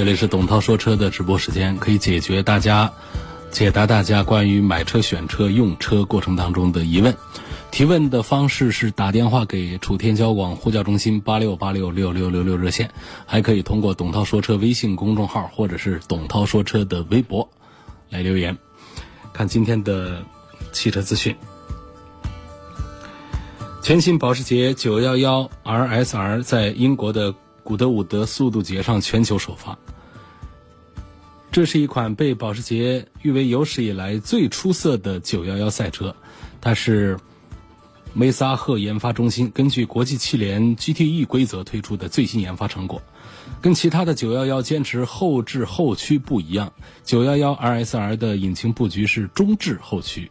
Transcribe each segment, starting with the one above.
这里是董涛说车的直播时间，可以解决大家、解答大家关于买车、选车、用车过程当中的疑问。提问的方式是打电话给楚天交广呼叫中心八六八六六六六六热线，还可以通过董涛说车微信公众号或者是董涛说车的微博来留言。看今天的汽车资讯，全新保时捷911 RSR 在英国的古德伍德速度节上全球首发。这是一款被保时捷誉为有史以来最出色的911赛车，它是梅萨赫研发中心根据国际汽联 GTE 规则推出的最新研发成果。跟其他的911坚持后置后驱不一样，911 RSR 的引擎布局是中置后驱。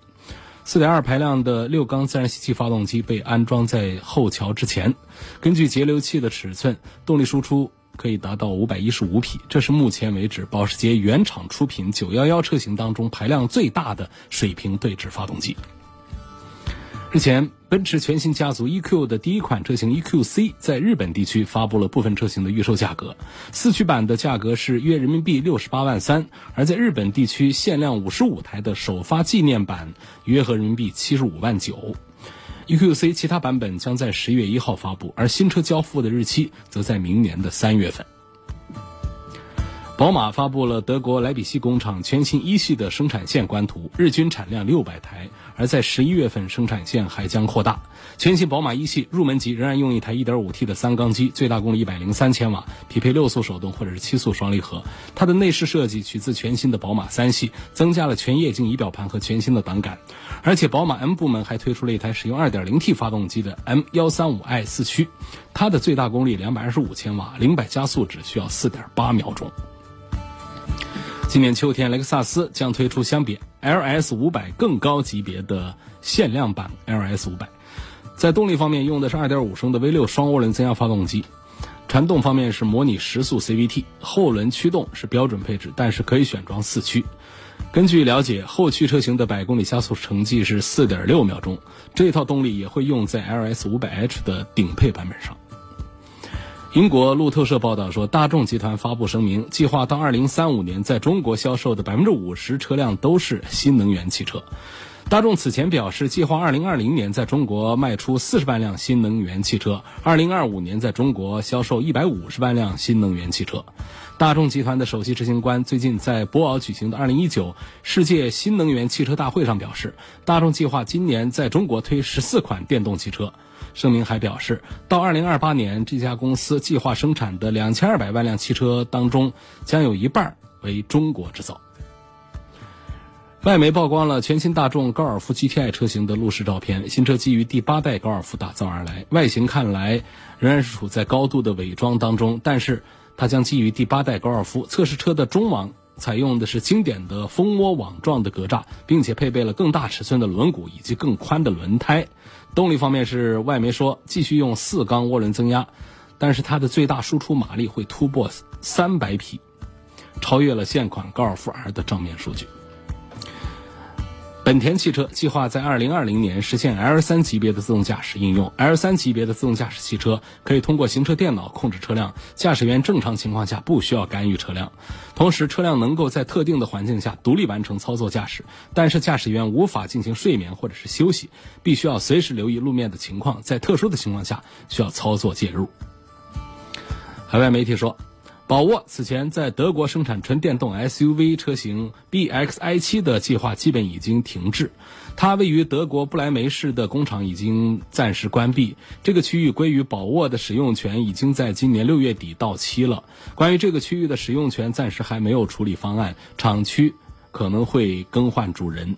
4.2排量的六缸自然吸气发动机被安装在后桥之前，根据节流器的尺寸，动力输出可以达到515匹，这是目前为止保时捷原厂出品911车型当中排量最大的水平对置发动机。日前，奔驰全新家族 EQ 的第一款车型 EQC 在日本地区发布了部分车型的预售价格，四驱版的价格是约人民币六十八万三，而在日本地区限量五十五台的首发纪念版约合人民币七十五万九。EQC 其他版本将在十月一号发布，而新车交付的日期则在明年的三月份。宝马发布了德国莱比锡工厂全新一系的生产线官图，日均产量六百台，而在十一月份生产线还将扩大。全新宝马一系入门级仍然用一台 1.5T 的三缸机，最大功率103千瓦，匹配六速手动或者是七速双离合。它的内饰设计取自全新的宝马三系，增加了全液晶仪表盘和全新的档杆。而且宝马 M 部门还推出了一台使用 2.0T 发动机的 M135i 四驱，它的最大功率225千瓦，零百加速只需要4.8秒钟。今年秋天，雷克萨斯将推出相比 LS 500更高级别的限量版 LS 500。在动力方面，用的是2.5升的 V6 双涡轮增压发动机；传动方面是模拟时速 CVT；后轮驱动是标准配置，但是可以选装四驱。根据了解，后驱车型的百公里加速成绩是4.6秒钟。这套动力也会用在 LS 500H 的顶配版本上。英国路透社报道说，大众集团发布声明，计划到2035年在中国销售的50%车辆都是新能源汽车。大众此前表示，计划2020年在中国卖出40万辆新能源汽车，2025年在中国销售150万辆新能源汽车。大众集团的首席执行官最近在博鳌举行的2019世界新能源汽车大会上表示，大众计划今年在中国推14款电动汽车。声明还表示，到2028年，这家公司计划生产的2200万辆汽车当中，将有一半为中国制造。外媒曝光了全新大众高尔夫 GTI 车型的路试照片，新车基于第八代高尔夫打造而来，外形看来仍然是处在高度的伪装当中，但是它将基于第八代高尔夫。测试车的中网采用的是经典的蜂窝网状的格栅，并且配备了更大尺寸的轮毂以及更宽的轮胎。动力方面是外媒说继续用四缸涡轮增压，但是它的最大输出马力会突破三百匹，超越了现款高尔夫 R 的正面数据。本田汽车计划在2020年实现 L3 级别的自动驾驶应用。L3 级别的自动驾驶汽车可以通过行车电脑控制车辆，驾驶员正常情况下不需要干预车辆，同时车辆能够在特定的环境下独立完成操作驾驶。但是驾驶员无法进行睡眠或者是休息，必须要随时留意路面的情况，在特殊的情况下需要操作介入。海外媒体说。宝沃此前在德国生产纯电动 SUV 车型 BXi7 的计划基本已经停滞，它位于德国不来梅市的工厂已经暂时关闭，这个区域归于宝沃的使用权已经在今年六月底到期了。关于这个区域的使用权，暂时还没有处理方案，厂区可能会更换主人。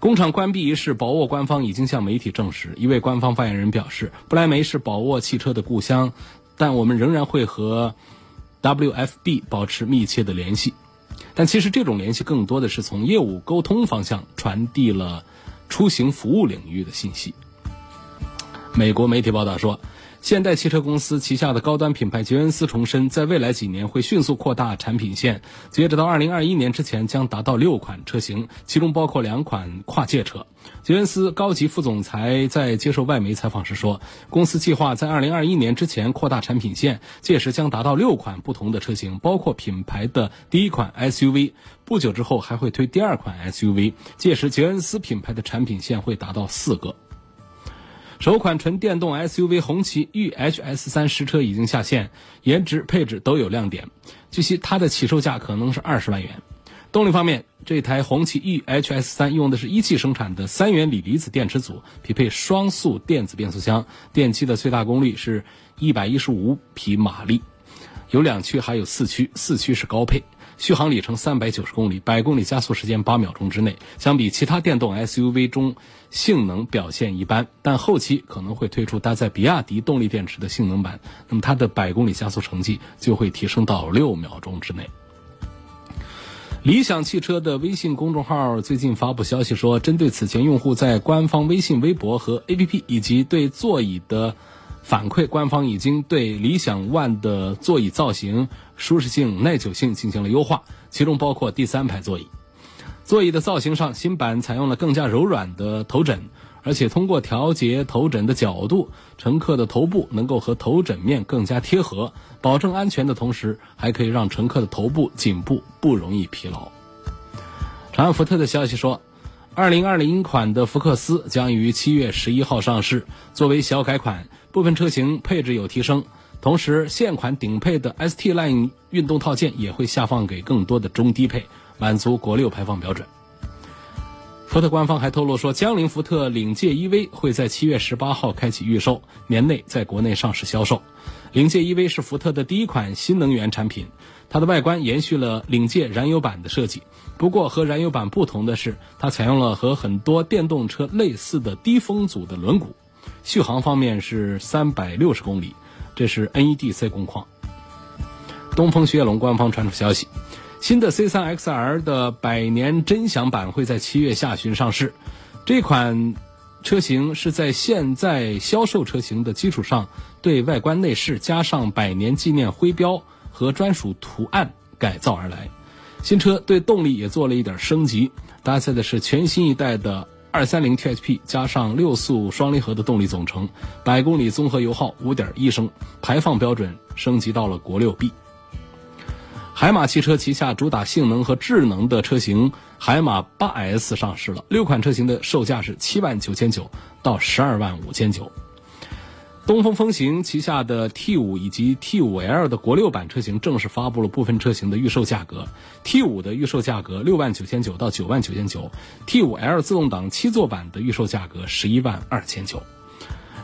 工厂关闭一事，宝沃官方已经向媒体证实，一位官方发言人表示，不来梅是宝沃汽车的故乡，但我们仍然会和。WFB 保持密切的联系，但其实这种联系更多的是从业务沟通方向传递了出行服务领域的信息。美国媒体报道说。现代汽车公司旗下的高端品牌捷恩斯重申，在未来几年会迅速扩大产品线，截止到二零二一年之前将达到六款车型，其中包括两款跨界车。捷恩斯高级副总裁在接受外媒采访时说，公司计划在二零二一年之前扩大产品线，届时将达到六款不同的车型，包括品牌的第一款 SUV。不久之后还会推第二款 SUV，届时捷恩斯品牌的产品线会达到四个。首款纯电动 SUV 红旗 EHS3 实车已经下线，颜值配置都有亮点。据悉，它的起售价可能是二十万元。动力方面，这台红旗 EHS3 用的是一汽生产的三元锂离子电池组，匹配双速电子变速箱，电机的最大功率是一百一十五匹马力，有两驱还有四驱，四驱是高配。续航里程三百九十公里，百公里加速时间八秒钟之内。相比其他电动 SUV 中，性能表现一般，但后期可能会推出搭载比亚迪动力电池的性能版，那么它的百公里加速成绩就会提升到六秒钟之内。理想汽车的微信公众号最近发布消息说，针对此前用户在官方微信、微博和 APP 以及对座椅的。反馈，官方已经对理想 ONE 的座椅造型、舒适性、耐久性进行了优化，其中包括第三排座椅。座椅的造型上，新版采用了更加柔软的头枕，而且通过调节头枕的角度，乘客的头部能够和头枕面更加贴合，保证安全的同时，还可以让乘客的头部、颈部不容易疲劳。长安福特的消息说。二零二零款的福克斯将于七月十一号上市，作为小改款，部分车型配置有提升，同时现款顶配的 ST Line 运动套件也会下放给更多的中低配，满足国六排放标准。福特官方还透露说，江铃福特领界 EV 会在七月十八号开启预售，年内在国内上市销售。领界 EV 是福特的第一款新能源产品，它的外观延续了领界燃油版的设计。不过和燃油版不同的是，它采用了和很多电动车类似的低风阻的轮毂，续航方面是三百六十公里，这是 NEDC 工况。东风雪铁龙官方传出消息，新的 C3XR 的百年臻享版会在七月下旬上市，这款车型是在现在销售车型的基础上，对外观内饰加上百年纪念徽标和专属图案改造而来。新车对动力也做了一点升级，搭载的是全新一代的二三零 THP 加上六速双离合的动力总成，百公里综合油耗五点一升，排放标准升级到了国六 B。海马汽车旗下主打性能和智能的车型海马 8S 上市了，六款车型的售价是七万九千九到十二万五千九。东风风行旗下的 T 五以及 T 五 L 的国六版车型正式发布了部分车型的预售价格。，T 五的预售价格六万九千九到九万九千九，T 五 L 自动挡七座版的预售价格十一万二千九。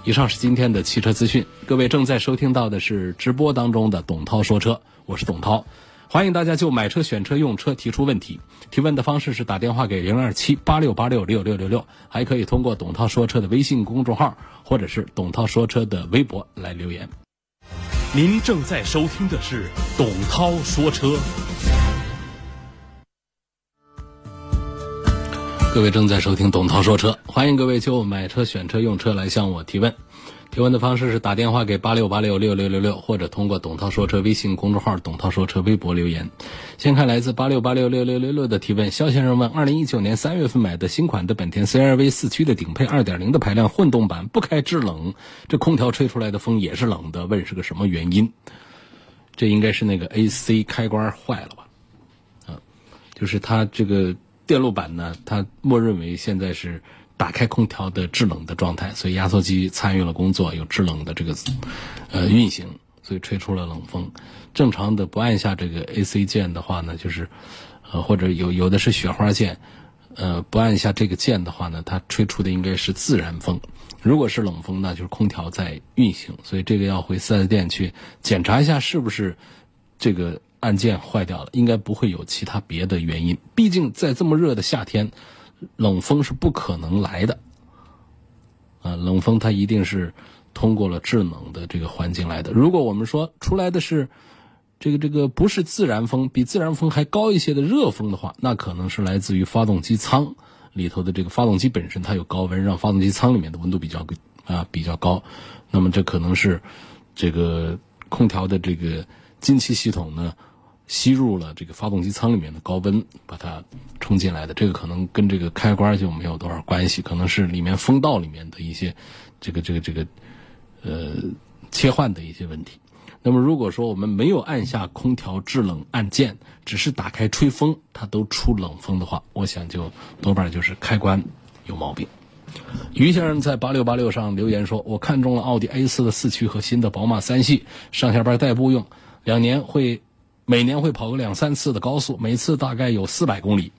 以上是今天的汽车资讯，各位正在收听到的是直播当中的董涛说车，我是董涛。欢迎大家就买车、选车、用车提出问题。提问的方式是打电话给零二七八六八六六六六六，还可以通过“董涛说车”的微信公众号或者是“董涛说车”的微博来留言。您正在收听的是“董涛说车”。各位正在收听“董涛说车”，欢迎各位就买车、选车、用车来向我提问。提问的方式是打电话给八六八六六六六六，或者通过董涛说车微信公众号、董涛说车微博留言。先看来自八六八六六六六六的提问：肖先生问，二零一九年三月份买的新款的本田 CR-V 四驱的顶配二点零的排量混动版，不开制冷，这空调吹出来的风也是冷的，问是个什么原因？这应该是那个 AC 开关坏了吧？啊，就是它这个电路板呢，它默认为现在是。打开空调的制冷的状态，所以压缩机参与了工作，有制冷的这个呃运行，所以吹出了冷风。正常的不按下这个 AC 键的话呢，就是呃或者有有的是雪花键，呃不按下这个键的话呢，它吹出的应该是自然风。如果是冷风呢，就是空调在运行，所以这个要回四 S 店去检查一下是不是这个按键坏掉了，应该不会有其他别的原因。毕竟在这么热的夏天。冷风是不可能来的，啊，冷风它一定是通过了制冷的这个环境来的。如果我们说出来的是这个这个不是自然风，比自然风还高一些的热风的话，那可能是来自于发动机舱里头的这个发动机本身它有高温，让发动机舱里面的温度比较啊比较高。那么这可能是这个空调的这个进气系统呢吸入了这个发动机舱里面的高温，把它冲进来的。这个可能跟这个开关就没有多少关系，可能是里面风道里面的一些这个这个这个呃切换的一些问题。那么如果说我们没有按下空调制冷按键，只是打开吹风，它都出冷风的话，我想就多半就是开关有毛病。于先生在八六八六上留言说：“我看中了奥迪 A 四的四驱和新的宝马三系，上下班代步用，两年会每年会跑个两三次的高速，每次大概有四百公里。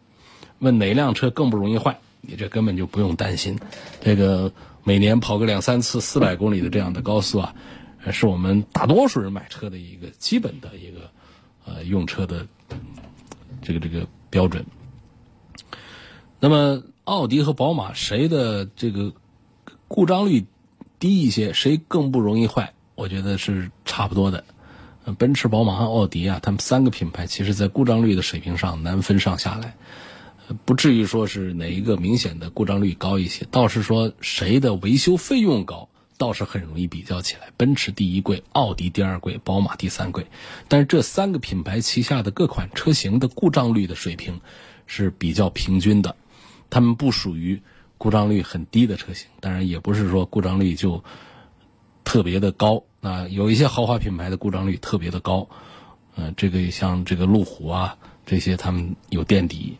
问哪辆车更不容易坏？你这根本就不用担心，这个每年跑个两三次四百公里的这样的高速啊。”是我们大多数人买车的一个基本的一个呃用车的这个这个标准。那么奥迪和宝马谁的这个故障率低一些，谁更不容易坏？我觉得是差不多的。奔驰、宝马和奥迪啊，他们三个品牌其实在故障率的水平上难分上下来，不至于说是哪一个明显的故障率高一些，倒是说谁的维修费用高。倒是很容易比较起来，奔驰第一贵，奥迪第二贵，宝马第三贵。但是这三个品牌旗下的各款车型的故障率的水平是比较平均的，它们不属于故障率很低的车型，当然也不是说故障率就特别的高啊。有一些豪华品牌的故障率特别的高，嗯，这个像这个路虎啊这些，他们有垫底，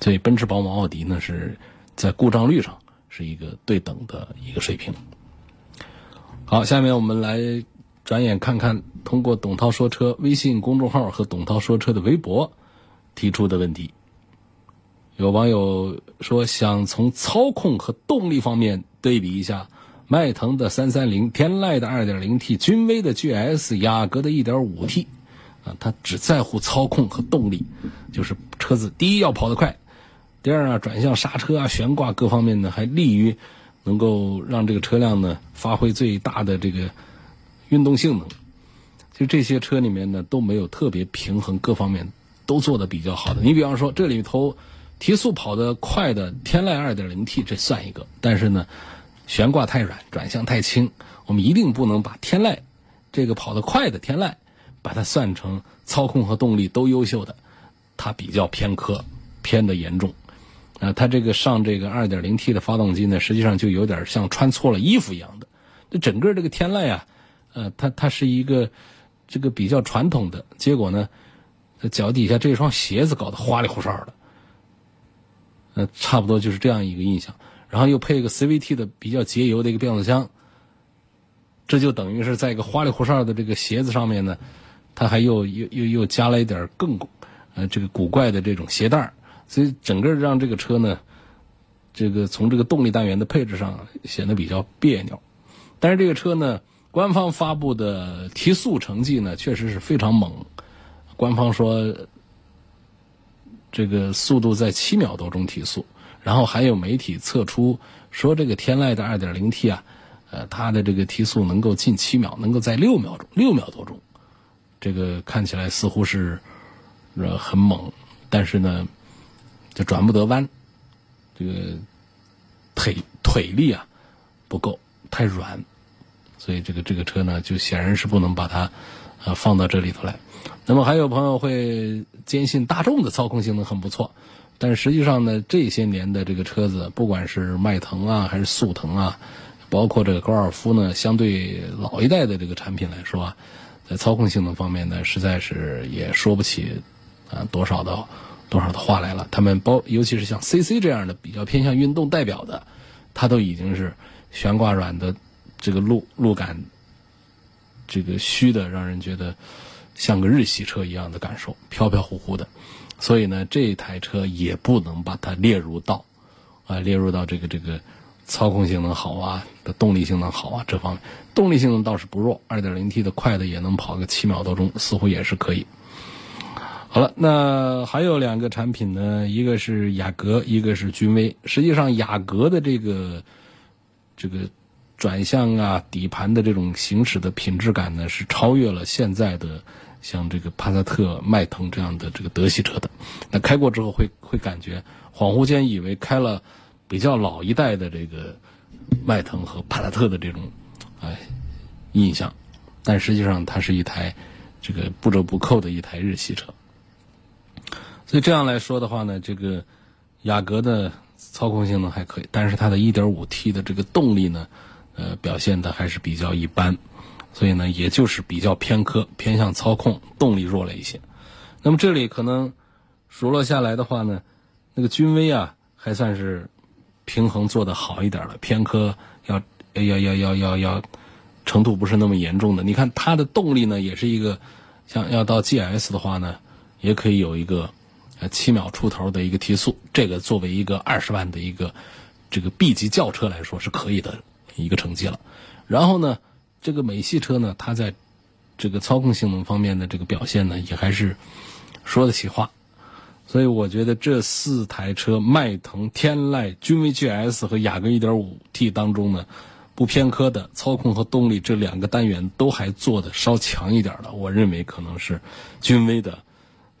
所以奔驰、宝马、奥迪呢是在故障率上是一个对等的一个水平。好，下面我们来转眼看看通过董涛说车微信公众号和董涛说车的微博提出的问题。有网友说想从操控和动力方面对比一下迈腾的三三零、天籁的二点零 T、君威的 GS、雅阁的一点五 T，啊，它只在乎操控和动力，就是车子第一要跑得快，第二啊转向、刹车啊、悬挂各方面呢还利于。能够让这个车辆呢发挥最大的这个运动性能，就这些车里面呢都没有特别平衡，各方面都做的比较好的。你比方说这里头提速跑得快的天籁 2.0T 这算一个，但是呢悬挂太软，转向太轻，我们一定不能把天籁这个跑得快的天籁把它算成操控和动力都优秀的，它比较偏科，偏的严重。啊，它这个上这个 2.0T 的发动机呢，实际上就有点像穿错了衣服一样的。这整个这个天籁啊，呃，它它是一个这个比较传统的，结果呢，脚底下这双鞋子搞得花里胡哨的，呃，差不多就是这样一个印象。然后又配一个 CVT 的比较节油的一个变速箱，这就等于是在一个花里胡哨的这个鞋子上面呢，它还又又又又加了一点更呃这个古怪的这种鞋带。所以整个让这个车呢，这个从这个动力单元的配置上显得比较别扭。但是这个车呢，官方发布的提速成绩呢，确实是非常猛。官方说，这个速度在七秒多钟提速。然后还有媒体测出说，这个天籁的 2.0T 啊，呃，它的这个提速能够近七秒，能够在六秒钟、六秒多钟。这个看起来似乎是呃很猛，但是呢。就转不得弯，这个腿腿力啊不够，太软，所以这个这个车呢，就显然是不能把它呃放到这里头来。那么还有朋友会坚信大众的操控性能很不错，但实际上呢，这些年的这个车子，不管是迈腾啊，还是速腾啊，包括这个高尔夫呢，相对老一代的这个产品来说啊，在操控性能方面呢，实在是也说不起啊多少的。多少的话来了？他们包，尤其是像 CC 这样的比较偏向运动代表的，它都已经是悬挂软的，这个路路感，这个虚的，让人觉得像个日系车一样的感受，飘飘忽忽的。所以呢，这台车也不能把它列入到啊，列入到这个这个操控性能好啊的动力性能好啊这方面。动力性能倒是不弱，2.0T 的快的也能跑个七秒多钟，似乎也是可以。好了，那还有两个产品呢，一个是雅阁，一个是君威。实际上，雅阁的这个这个转向啊、底盘的这种行驶的品质感呢，是超越了现在的像这个帕萨特、迈腾这样的这个德系车的。那开过之后会会感觉恍惚间以为开了比较老一代的这个迈腾和帕萨特的这种哎印象，但实际上它是一台这个不折不扣的一台日系车。所以这样来说的话呢，这个雅阁的操控性能还可以，但是它的 1.5T 的这个动力呢，呃，表现的还是比较一般，所以呢，也就是比较偏科，偏向操控，动力弱了一些。那么这里可能数落下来的话呢，那个君威啊，还算是平衡做得好一点了，偏科要要要要要要程度不是那么严重的。你看它的动力呢，也是一个像要到 GS 的话呢，也可以有一个。呃，七秒出头的一个提速，这个作为一个二十万的一个这个 B 级轿车来说是可以的一个成绩了。然后呢，这个美系车呢，它在这个操控性能方面的这个表现呢，也还是说得起话。所以我觉得这四台车，迈腾、天籁、君威 GS 和雅阁 1.5T 当中呢，不偏科的操控和动力这两个单元都还做的稍强一点的，我认为可能是君威的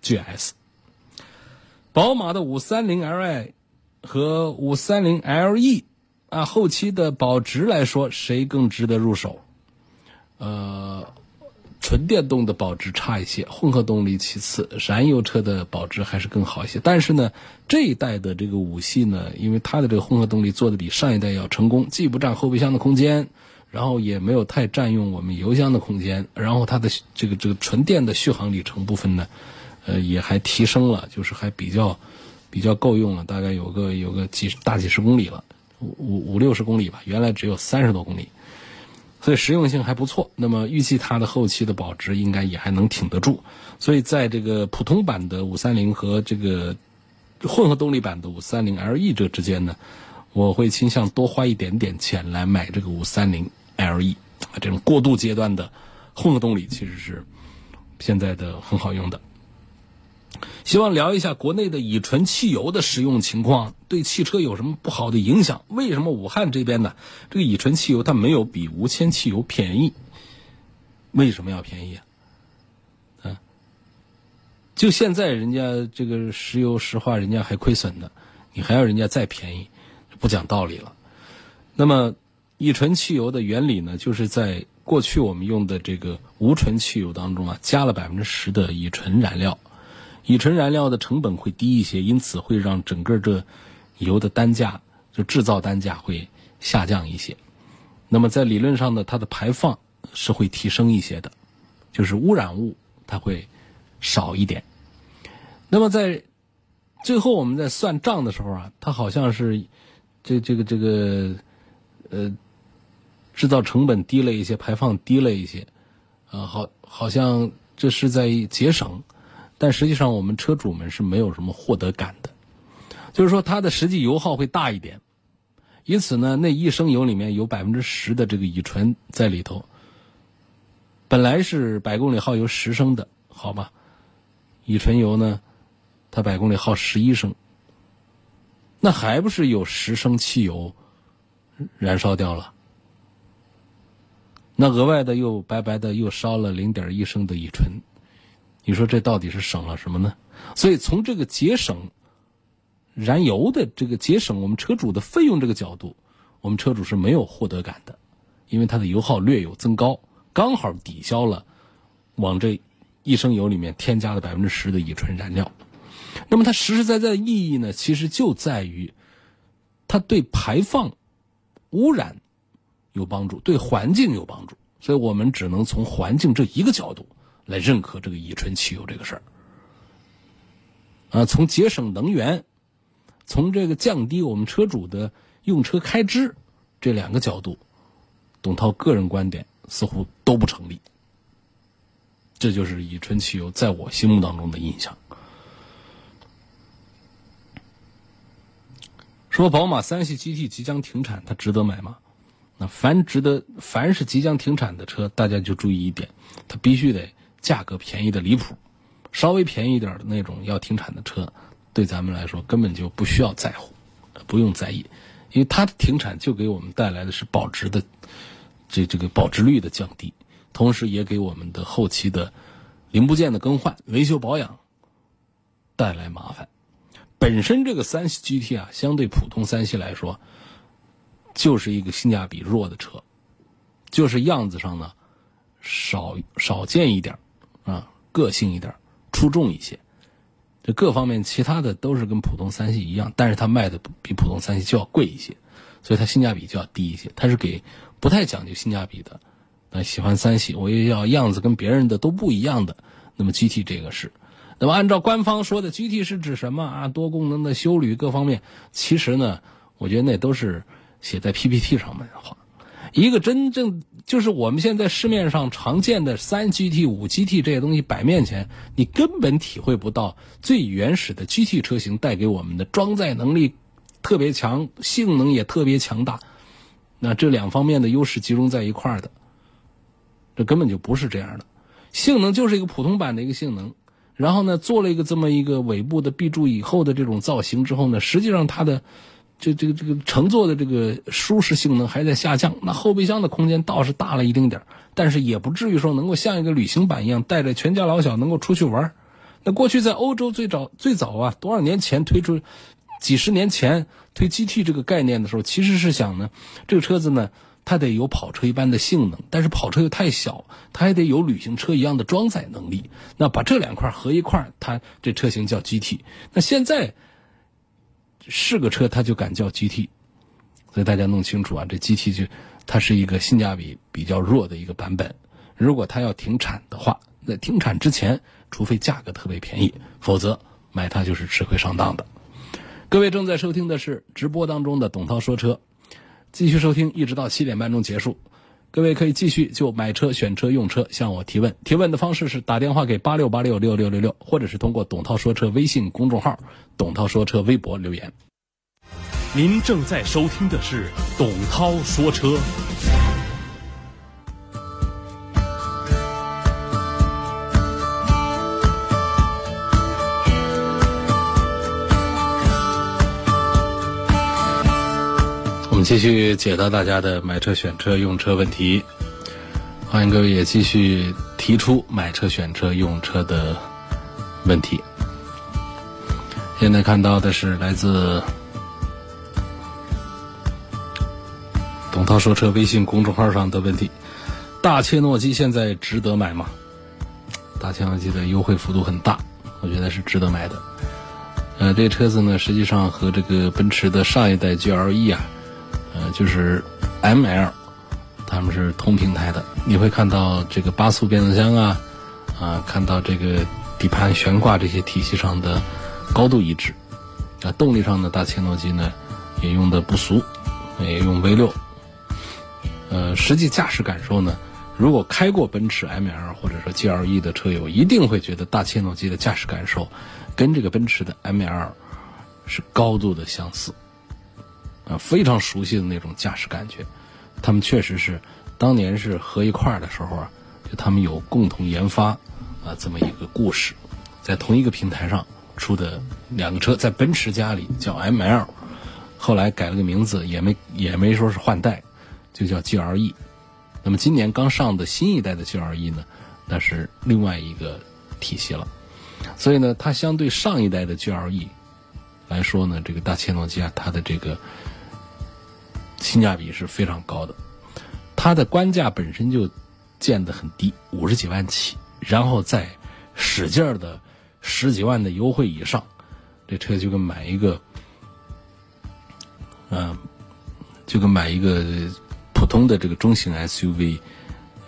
GS。宝马的五三零 Li 和五三零 Le 啊，后期的保值来说，谁更值得入手？呃，纯电动的保值差一些，混合动力其次，燃油车的保值还是更好一些。但是呢，这一代的这个五系呢，因为它的这个混合动力做的比上一代要成功，既不占后备箱的空间，然后也没有太占用我们油箱的空间，然后它的这个这个纯电的续航里程部分呢。呃，也还提升了，就是还比较比较够用了，大概有个有个几大几十公里了，五五五六十公里吧，原来只有三十多公里，所以实用性还不错。那么预计它的后期的保值应该也还能挺得住。所以在这个普通版的五三零和这个混合动力版的五三零 LE 这之间呢，我会倾向多花一点点钱来买这个五三零 LE 啊，这种过渡阶段的混合动力其实是现在的很好用的。希望聊一下国内的乙醇汽油的使用情况，对汽车有什么不好的影响？为什么武汉这边呢？这个乙醇汽油它没有比无铅汽油便宜？为什么要便宜啊？啊，就现在人家这个石油石化人家还亏损的，你还要人家再便宜，不讲道理了。那么乙醇汽油的原理呢，就是在过去我们用的这个无醇汽油当中啊，加了百分之十的乙醇燃料。乙醇燃料的成本会低一些，因此会让整个这油的单价就制造单价会下降一些。那么在理论上呢，它的排放是会提升一些的，就是污染物它会少一点。那么在最后我们在算账的时候啊，它好像是这这个这个呃制造成本低了一些，排放低了一些，啊，好好像这是在节省。但实际上，我们车主们是没有什么获得感的，就是说它的实际油耗会大一点，因此呢，那一升油里面有百分之十的这个乙醇在里头。本来是百公里耗油十升的，好吧，乙醇油呢，它百公里耗十一升，那还不是有十升汽油燃烧掉了？那额外的又白白的又烧了零点一升的乙醇。你说这到底是省了什么呢？所以从这个节省燃油的这个节省我们车主的费用这个角度，我们车主是没有获得感的，因为它的油耗略有增高，刚好抵消了往这一升油里面添加了百分之十的乙醇燃料。那么它实实在在的意义呢，其实就在于它对排放污染有帮助，对环境有帮助。所以我们只能从环境这一个角度。来认可这个乙醇汽油这个事儿，啊，从节省能源，从这个降低我们车主的用车开支这两个角度，董涛个人观点似乎都不成立。这就是乙醇汽油在我心目当中的印象。说宝马三系 GT 即将停产，它值得买吗？那凡值得，凡是即将停产的车，大家就注意一点，它必须得。价格便宜的离谱，稍微便宜一点的那种要停产的车，对咱们来说根本就不需要在乎，不用在意，因为它的停产就给我们带来的是保值的，这这个保值率的降低，同时也给我们的后期的零部件的更换、维修保养带来麻烦。本身这个三系 GT 啊，相对普通三系来说，就是一个性价比弱的车，就是样子上呢少少见一点啊，个性一点，出众一些。这各方面其他的都是跟普通三系一样，但是它卖的比普通三系就要贵一些，所以它性价比就要低一些。它是给不太讲究性价比的，那喜欢三系，我也要样子跟别人的都不一样的，那么 GT 这个是。那么按照官方说的，GT 是指什么啊？多功能的修旅各方面，其实呢，我觉得那都是写在 PPT 上面的话。一个真正就是我们现在市面上常见的三 GT、五 GT 这些东西摆面前，你根本体会不到最原始的 GT 车型带给我们的装载能力特别强，性能也特别强大。那这两方面的优势集中在一块儿的，这根本就不是这样的。性能就是一个普通版的一个性能，然后呢，做了一个这么一个尾部的 B 柱以后的这种造型之后呢，实际上它的。这这个这个乘坐的这个舒适性能还在下降，那后备箱的空间倒是大了一丁点儿，但是也不至于说能够像一个旅行版一样带着全家老小能够出去玩那过去在欧洲最早最早啊，多少年前推出，几十年前推 GT 这个概念的时候，其实是想呢，这个车子呢，它得有跑车一般的性能，但是跑车又太小，它还得有旅行车一样的装载能力。那把这两块合一块它这车型叫 GT。那现在。是个车，它就敢叫 GT，所以大家弄清楚啊，这 GT 就它是一个性价比比较弱的一个版本。如果它要停产的话，在停产之前，除非价格特别便宜，否则买它就是吃亏上当的。各位正在收听的是直播当中的董涛说车，继续收听，一直到七点半钟结束。各位可以继续就买车、选车、用车向我提问。提问的方式是打电话给八六八六六六六六，或者是通过董涛说车微信公众号、董涛说车微博留言。您正在收听的是董涛说车。继续解答大家的买车、选车、用车问题，欢迎各位也继续提出买车、选车、用车的问题。现在看到的是来自董涛说车微信公众号上的问题：大切诺基现在值得买吗？大切诺基的优惠幅度很大，我觉得是值得买的。呃，这车子呢，实际上和这个奔驰的上一代 GLE 啊。呃，就是 M L，他们是同平台的。你会看到这个八速变速箱啊，啊，看到这个底盘悬挂这些体系上的高度一致。啊，动力上的大切诺基呢，也用的不俗，也用 V 六。呃，实际驾驶感受呢，如果开过奔驰 M L 或者说 G L E 的车友，一定会觉得大切诺基的驾驶感受跟这个奔驰的 M L 是高度的相似。啊，非常熟悉的那种驾驶感觉，他们确实是当年是合一块儿的时候啊，就他们有共同研发啊这么一个故事，在同一个平台上出的两个车，在奔驰家里叫 ML，后来改了个名字，也没也没说是换代，就叫 GLE。那么今年刚上的新一代的 GLE 呢，那是另外一个体系了，所以呢，它相对上一代的 GLE 来说呢，这个大切诺基啊，它的这个。性价比是非常高的，它的官价本身就建得很低，五十几万起，然后再使劲儿的十几万的优惠以上，这车就跟买一个，嗯，就跟买一个普通的这个中型 SUV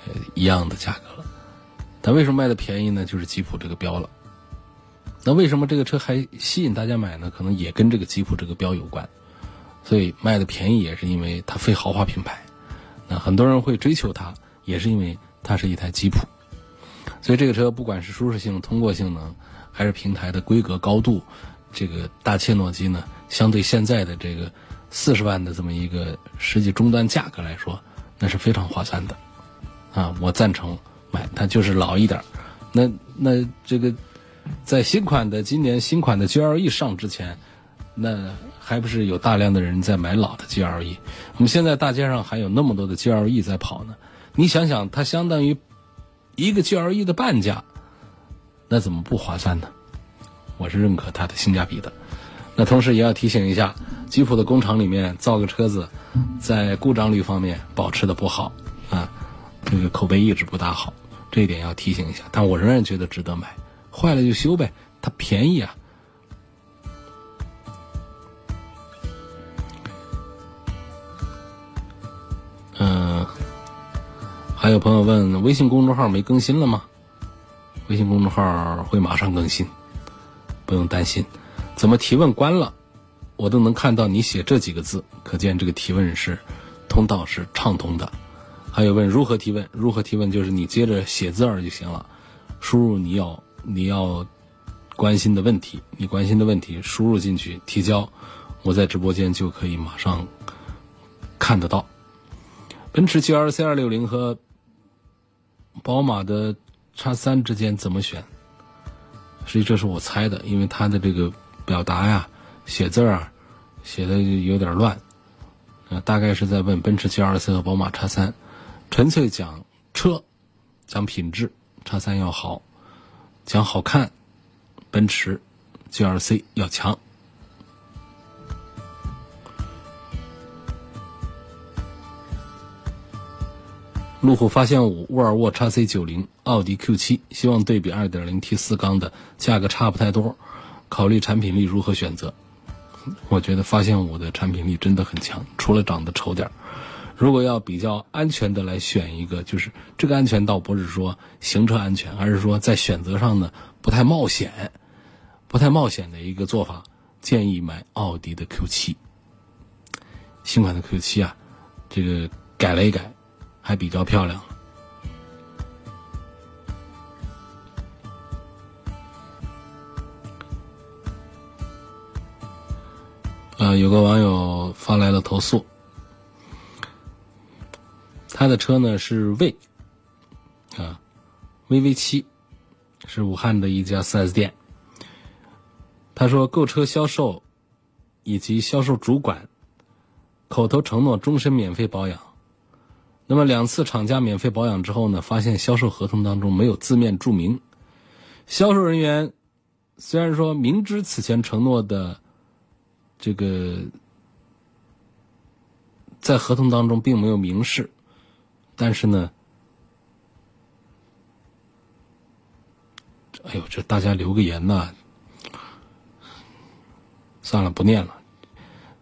呃一样的价格了。但为什么卖的便宜呢？就是吉普这个标了。那为什么这个车还吸引大家买呢？可能也跟这个吉普这个标有关。所以卖的便宜也是因为它非豪华品牌，那很多人会追求它，也是因为它是一台吉普。所以这个车不管是舒适性、通过性能，还是平台的规格高度，这个大切诺基呢，相对现在的这个四十万的这么一个实际终端价格来说，那是非常划算的。啊，我赞成买它，就是老一点。那那这个在新款的今年新款的 GLE 上之前，那。还不是有大量的人在买老的 GLE，我们现在大街上还有那么多的 GLE 在跑呢。你想想，它相当于一个 GLE 的半价，那怎么不划算呢？我是认可它的性价比的。那同时也要提醒一下，吉普的工厂里面造个车子，在故障率方面保持的不好啊，这个口碑一直不大好，这一点要提醒一下。但我仍然觉得值得买，坏了就修呗，它便宜啊。还有朋友问，微信公众号没更新了吗？微信公众号会马上更新，不用担心。怎么提问关了，我都能看到你写这几个字，可见这个提问是通道是畅通的。还有问如何提问？如何提问就是你接着写字儿就行了，输入你要你要关心的问题，你关心的问题输入进去提交，我在直播间就可以马上看得到。奔驰 GLC 二六零和宝马的叉三之间怎么选？实际这是我猜的，因为它的这个表达呀、写字啊，写的有点乱。呃，大概是在问奔驰 GLC 和宝马叉三。纯粹讲车，讲品质，叉三要好；讲好看，奔驰 GLC 要强。路虎发现五、沃尔沃 x C 九零、奥迪 Q 七，希望对比 2.0T 四缸的，价格差不太多，考虑产品力如何选择？我觉得发现五的产品力真的很强，除了长得丑点。如果要比较安全的来选一个，就是这个安全倒不是说行车安全，而是说在选择上呢不太冒险，不太冒险的一个做法，建议买奥迪的 Q 七。新款的 Q 七啊，这个改了一改。还比较漂亮。呃，有个网友发来了投诉，他的车呢是魏，啊，VV 七，是武汉的一家 4S 店。他说购车销售以及销售主管口头承诺终身免费保养。那么两次厂家免费保养之后呢，发现销售合同当中没有字面注明。销售人员虽然说明知此前承诺的这个在合同当中并没有明示，但是呢，哎呦，这大家留个言呐，算了，不念了。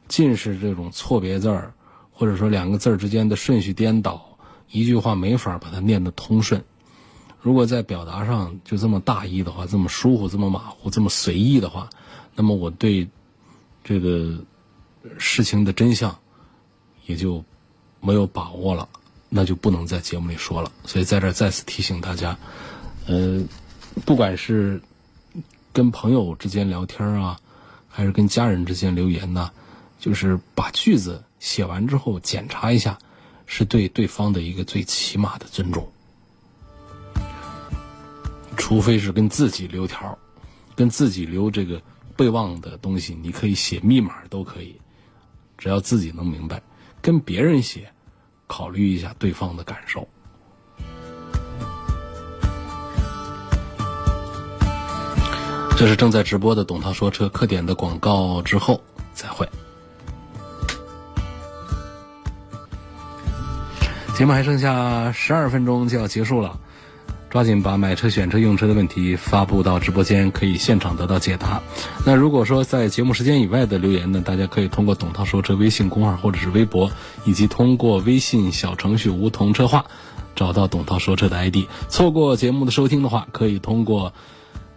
尽是这种错别字儿。或者说两个字之间的顺序颠倒，一句话没法把它念得通顺。如果在表达上就这么大意的话，这么疏忽，这么马虎，这么随意的话，那么我对这个事情的真相也就没有把握了，那就不能在节目里说了。所以在这再次提醒大家，呃，不管是跟朋友之间聊天啊，还是跟家人之间留言呢，就是把句子。写完之后检查一下，是对对方的一个最起码的尊重。除非是跟自己留条，跟自己留这个备忘的东西，你可以写密码都可以，只要自己能明白。跟别人写，考虑一下对方的感受。这是正在直播的董涛说车课点的广告之后再会。节目还剩下十二分钟就要结束了，抓紧把买车、选车、用车的问题发布到直播间，可以现场得到解答。那如果说在节目时间以外的留言呢，大家可以通过“董涛说车”微信公号或者是微博，以及通过微信小程序“梧桐车话”找到“董涛说车”的 ID。错过节目的收听的话，可以通过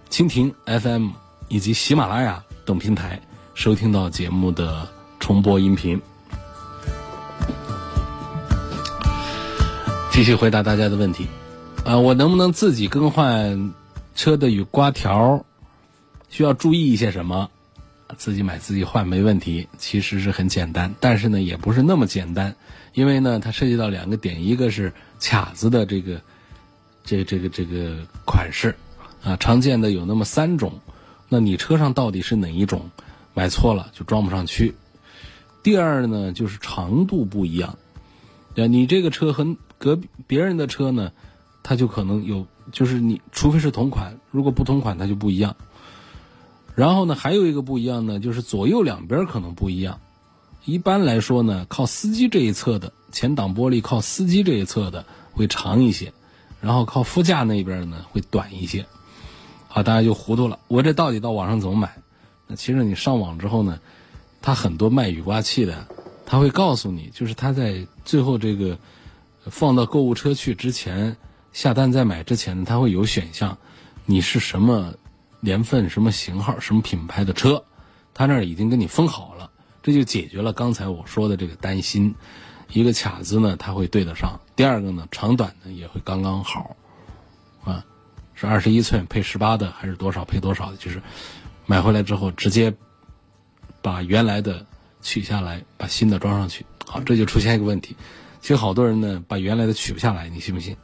蜻蜓 FM 以及喜马拉雅等平台收听到节目的重播音频。继续回答大家的问题，啊，我能不能自己更换车的雨刮条？需要注意一些什么？自己买自己换没问题，其实是很简单，但是呢，也不是那么简单，因为呢，它涉及到两个点，一个是卡子的这个，这个这个这个款式，啊，常见的有那么三种，那你车上到底是哪一种？买错了就装不上去。第二呢，就是长度不一样，对，你这个车和隔别人的车呢，它就可能有就是你除非是同款，如果不同款它就不一样。然后呢，还有一个不一样呢，就是左右两边可能不一样。一般来说呢，靠司机这一侧的前挡玻璃靠司机这一侧的会长一些，然后靠副驾那边呢会短一些。好，大家就糊涂了，我这到底到网上怎么买？那其实你上网之后呢，他很多卖雨刮器的，他会告诉你，就是他在最后这个放到购物车去之前，下单再买之前，它会有选项，你是什么年份、什么型号、什么品牌的车，他那儿已经给你分好了，这就解决了刚才我说的这个担心。一个卡子呢，它会对得上；第二个呢，长短呢也会刚刚好，啊，是二十一寸配十八的，还是多少配多少的？就是买回来之后直接把原来的取下来，把新的装上去。好，这就出现一个问题，其实好多人呢把原来的取不下来，你信不信？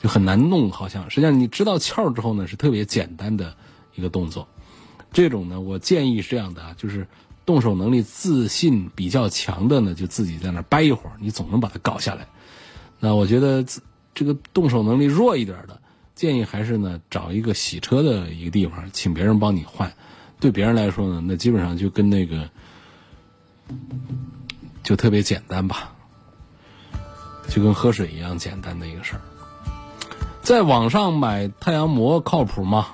就很难弄，好像实际上你知道窍之后呢，是特别简单的一个动作。这种呢，我建议是这样的啊，就是动手能力自信比较强的呢，就自己在那掰一会儿，你总能把它搞下来。那我觉得这个动手能力弱一点的，建议还是呢找一个洗车的一个地方，请别人帮你换。对别人来说呢，那基本上就跟那个就特别简单吧，就跟喝水一样简单的一个事儿。在网上买太阳膜靠谱吗？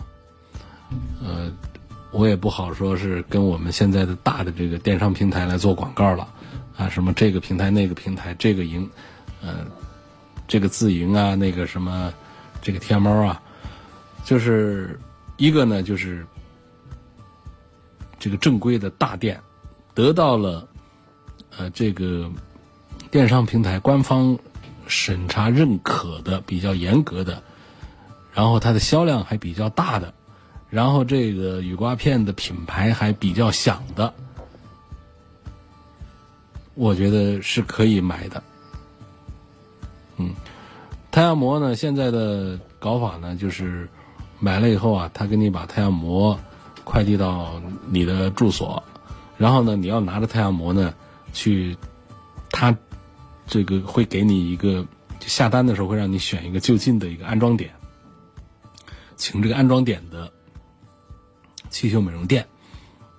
呃，我也不好说是跟我们现在的大的这个电商平台来做广告了啊，什么这个平台那个平台，这个营，呃，这个自营啊，那个什么，这个天猫啊，就是一个呢，就是这个正规的大店得到了呃这个电商平台官方。审查认可的比较严格的，然后它的销量还比较大的，然后这个雨刮片的品牌还比较响的，我觉得是可以买的。嗯，太阳膜呢，现在的搞法呢，就是买了以后啊，他给你把太阳膜快递到你的住所，然后呢，你要拿着太阳膜呢去他。这个会给你一个，下单的时候会让你选一个就近的一个安装点，请这个安装点的汽修美容店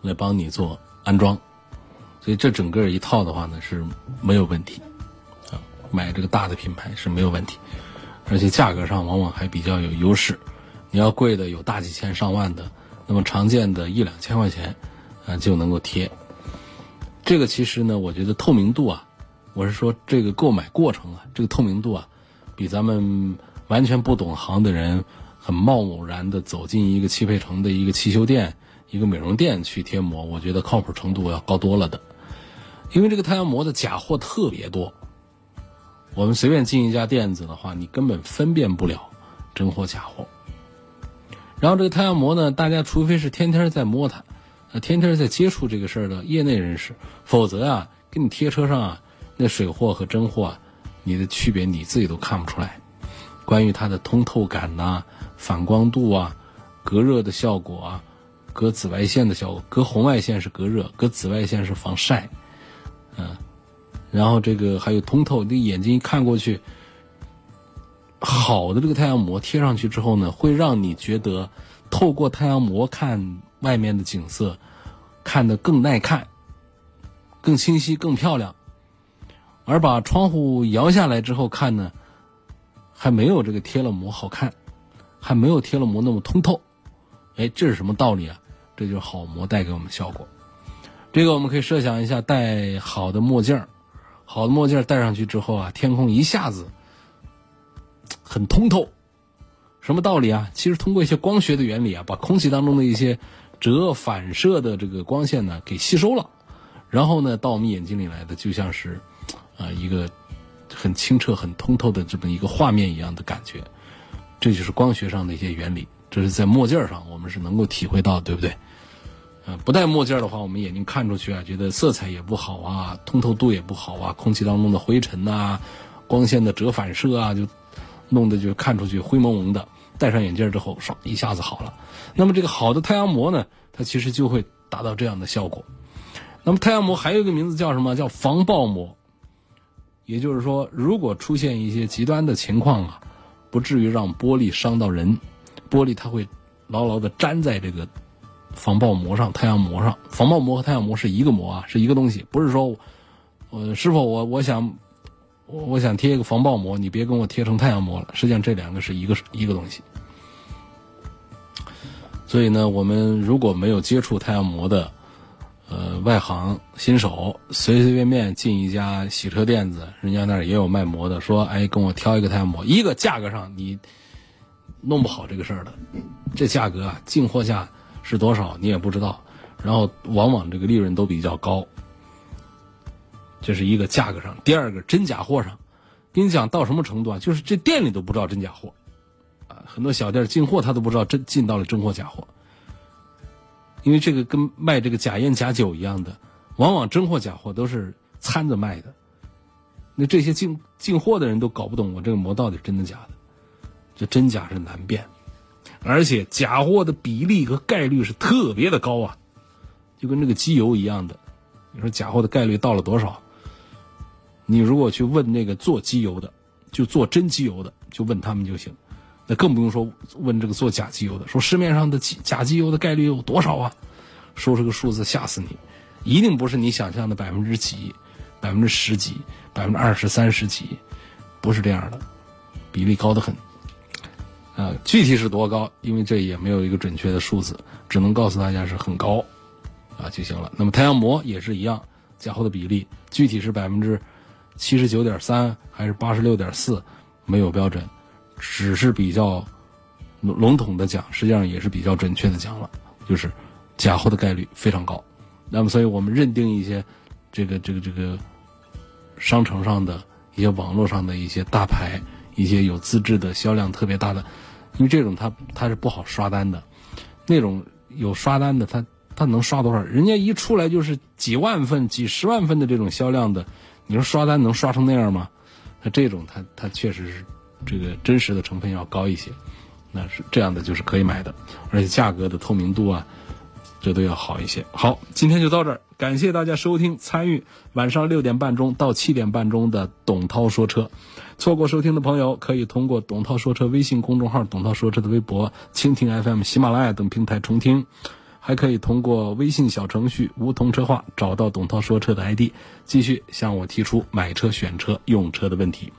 来帮你做安装，所以这整个一套的话呢是没有问题，啊，买这个大的品牌是没有问题，而且价格上往往还比较有优势。你要贵的有大几千上万的，那么常见的一两千块钱啊就能够贴。这个其实呢，我觉得透明度啊。我是说，这个购买过程啊，这个透明度啊，比咱们完全不懂行的人很贸然的走进一个汽配城的一个汽修店、一个美容店去贴膜，我觉得靠谱程度要高多了的。因为这个太阳膜的假货特别多，我们随便进一家店子的话，你根本分辨不了真货假货。然后这个太阳膜呢，大家除非是天天在摸它，呃，天天在接触这个事儿的业内人士，否则啊，给你贴车上啊。那水货和真货，你的区别你自己都看不出来。关于它的通透感呐、反光度啊、隔热的效果啊、隔紫外线的效果，隔红外线是隔热，隔紫外线是防晒，嗯，然后这个还有通透，你眼睛一看过去，好的这个太阳膜贴上去之后呢，会让你觉得透过太阳膜看外面的景色，看得更耐看、更清晰、更漂亮。而把窗户摇下来之后看呢，还没有这个贴了膜好看，还没有贴了膜那么通透。哎，这是什么道理啊？这就是好膜带给我们效果。这个我们可以设想一下，戴好的墨镜好的墨镜戴上去之后啊，天空一下子很通透。什么道理啊？其实通过一些光学的原理啊，把空气当中的一些折反射的这个光线呢给吸收了，然后呢到我们眼睛里来的就像是。啊，一个很清澈、很通透的这么一个画面一样的感觉，这就是光学上的一些原理。这是在墨镜上，我们是能够体会到，对不对？呃，不戴墨镜的话，我们眼睛看出去啊，觉得色彩也不好啊，通透度也不好啊，空气当中的灰尘呐，光线的折反射啊，就弄得就看出去灰蒙蒙的。戴上眼镜之后，唰一下子好了。那么这个好的太阳膜呢，它其实就会达到这样的效果。那么太阳膜还有一个名字叫什么？叫防爆膜。也就是说，如果出现一些极端的情况啊，不至于让玻璃伤到人。玻璃它会牢牢的粘在这个防爆膜上、太阳膜上。防爆膜和太阳膜是一个膜啊，是一个东西，不是说，呃，师傅我我想我我想贴一个防爆膜，你别跟我贴成太阳膜了。实际上这两个是一个一个东西。所以呢，我们如果没有接触太阳膜的，呃，外行新手，随随便便进一家洗车店子，人家那儿也有卖膜的，说，哎，跟我挑一个太阳膜，一个价格上你弄不好这个事儿的，这价格啊，进货价是多少你也不知道，然后往往这个利润都比较高，这是一个价格上。第二个真假货上，跟你讲到什么程度啊？就是这店里都不知道真假货。啊很多小店进货，他都不知道真进到了真货假货，因为这个跟卖这个假烟假酒一样的，往往真货假货都是掺着卖的。那这些进进货的人都搞不懂我这个膜到底真的假的，这真假是难辨，而且假货的比例和概率是特别的高啊，就跟这个机油一样的。你说假货的概率到了多少？你如果去问那个做机油的，就做真机油的，就问他们就行。那更不用说问这个做假机油的，说市面上的假机油的概率有多少啊？说这个数字吓死你，一定不是你想象的百分之几、百分之十几、百分之二十三十几，不是这样的，比例高得很。啊，具体是多高？因为这也没有一个准确的数字，只能告诉大家是很高，啊就行了。那么太阳膜也是一样，假货的比例具体是百分之七十九点三还是八十六点四，没有标准。只是比较笼统的讲，实际上也是比较准确的讲了，就是假货的概率非常高。那么，所以我们认定一些这个这个这个商城上的一些网络上的一些大牌、一些有资质的、销量特别大的，因为这种它它是不好刷单的。那种有刷单的，它它能刷多少？人家一出来就是几万份、几十万份的这种销量的，你说刷单能刷成那样吗？那这种它它确实是。这个真实的成分要高一些，那是这样的，就是可以买的，而且价格的透明度啊，这都要好一些。好，今天就到这儿，感谢大家收听参与晚上六点半钟到七点半钟的董涛说车。错过收听的朋友，可以通过董涛说车微信公众号、董涛说车的微博、蜻蜓 FM、喜马拉雅等平台重听，还可以通过微信小程序梧桐车话找到董涛说车的 ID，继续向我提出买车、选车、用车的问题。